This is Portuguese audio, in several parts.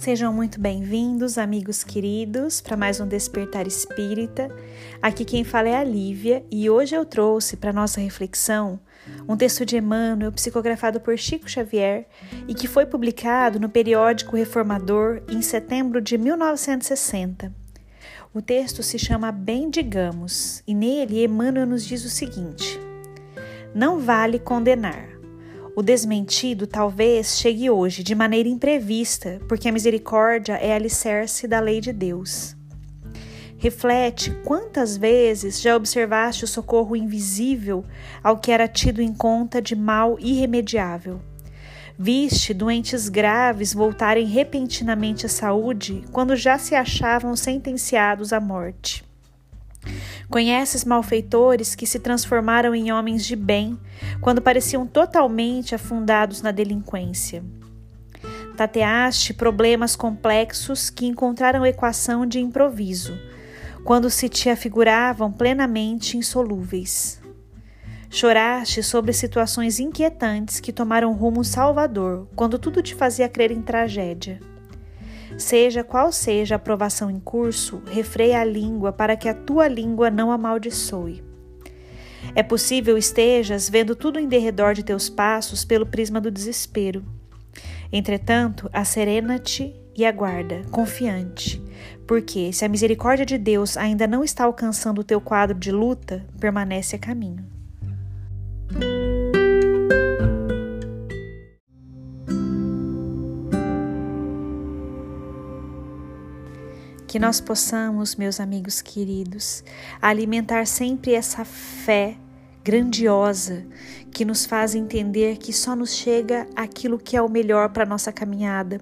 Sejam muito bem-vindos, amigos queridos, para mais um Despertar Espírita. Aqui quem fala é a Lívia e hoje eu trouxe para nossa reflexão um texto de Emmanuel psicografado por Chico Xavier e que foi publicado no periódico Reformador em setembro de 1960. O texto se chama Bem Digamos e nele Emmanuel nos diz o seguinte: Não vale condenar. O desmentido talvez chegue hoje de maneira imprevista, porque a misericórdia é alicerce da lei de Deus. Reflete quantas vezes já observaste o socorro invisível ao que era tido em conta de mal irremediável. Viste doentes graves voltarem repentinamente à saúde quando já se achavam sentenciados à morte. Conheces malfeitores que se transformaram em homens de bem quando pareciam totalmente afundados na delinquência. Tateaste problemas complexos que encontraram equação de improviso quando se te afiguravam plenamente insolúveis. Choraste sobre situações inquietantes que tomaram rumo salvador, quando tudo te fazia crer em tragédia. Seja qual seja a provação em curso, refreia a língua para que a tua língua não amaldiçoe. É possível estejas vendo tudo em derredor de teus passos pelo prisma do desespero. Entretanto, acerena-te e aguarda, confiante, porque se a misericórdia de Deus ainda não está alcançando o teu quadro de luta, permanece a caminho. Que nós possamos, meus amigos queridos, alimentar sempre essa fé grandiosa que nos faz entender que só nos chega aquilo que é o melhor para nossa caminhada,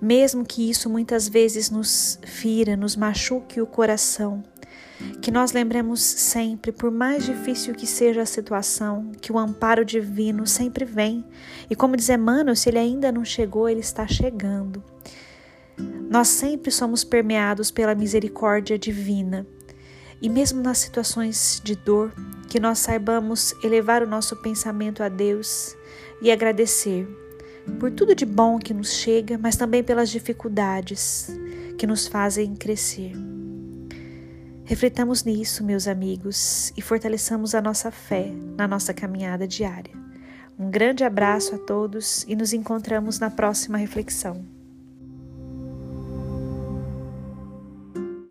mesmo que isso muitas vezes nos fira, nos machuque o coração. Que nós lembremos sempre, por mais difícil que seja a situação, que o amparo divino sempre vem. E como diz Emmanuel, se ele ainda não chegou, ele está chegando. Nós sempre somos permeados pela misericórdia divina. E mesmo nas situações de dor, que nós saibamos elevar o nosso pensamento a Deus e agradecer por tudo de bom que nos chega, mas também pelas dificuldades que nos fazem crescer. Refletamos nisso, meus amigos, e fortaleçamos a nossa fé na nossa caminhada diária. Um grande abraço a todos e nos encontramos na próxima reflexão.